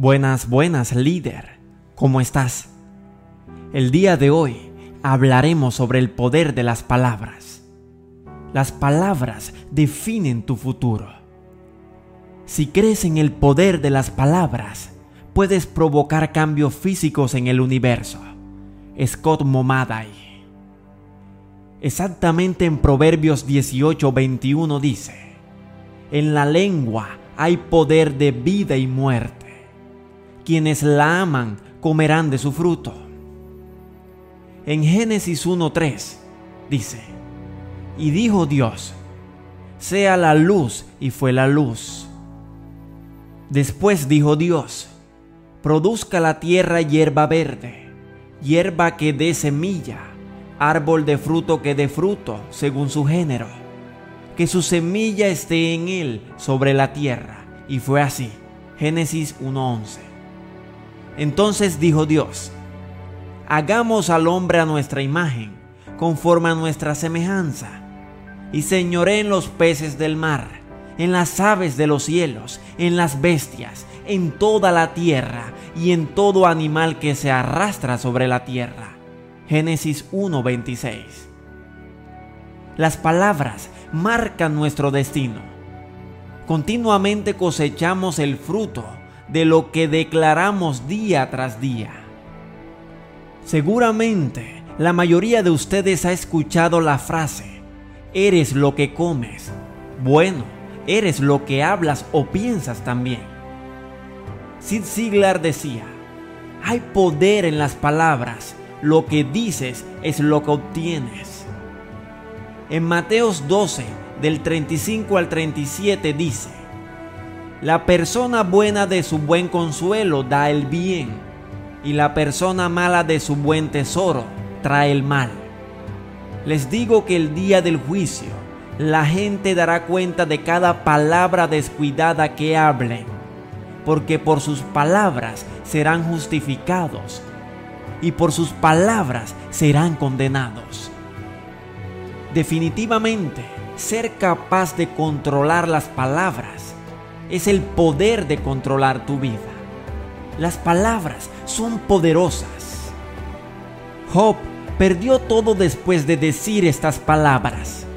Buenas, buenas, líder. ¿Cómo estás? El día de hoy hablaremos sobre el poder de las palabras. Las palabras definen tu futuro. Si crees en el poder de las palabras, puedes provocar cambios físicos en el universo. Scott Momaday. Exactamente en Proverbios 18:21 dice, En la lengua hay poder de vida y muerte quienes la aman comerán de su fruto. En Génesis 1.3 dice, y dijo Dios, sea la luz y fue la luz. Después dijo Dios, produzca la tierra hierba verde, hierba que dé semilla, árbol de fruto que dé fruto según su género, que su semilla esté en él sobre la tierra. Y fue así. Génesis 1.11. Entonces dijo Dios, hagamos al hombre a nuestra imagen, conforme a nuestra semejanza, y señoré en los peces del mar, en las aves de los cielos, en las bestias, en toda la tierra y en todo animal que se arrastra sobre la tierra. Génesis 1:26. Las palabras marcan nuestro destino. Continuamente cosechamos el fruto de lo que declaramos día tras día. Seguramente la mayoría de ustedes ha escuchado la frase, eres lo que comes. Bueno, eres lo que hablas o piensas también. Sid Siglar decía, hay poder en las palabras, lo que dices es lo que obtienes. En Mateos 12, del 35 al 37 dice, la persona buena de su buen consuelo da el bien, y la persona mala de su buen tesoro trae el mal. Les digo que el día del juicio la gente dará cuenta de cada palabra descuidada que hablen, porque por sus palabras serán justificados y por sus palabras serán condenados. Definitivamente, ser capaz de controlar las palabras es el poder de controlar tu vida. Las palabras son poderosas. Job perdió todo después de decir estas palabras.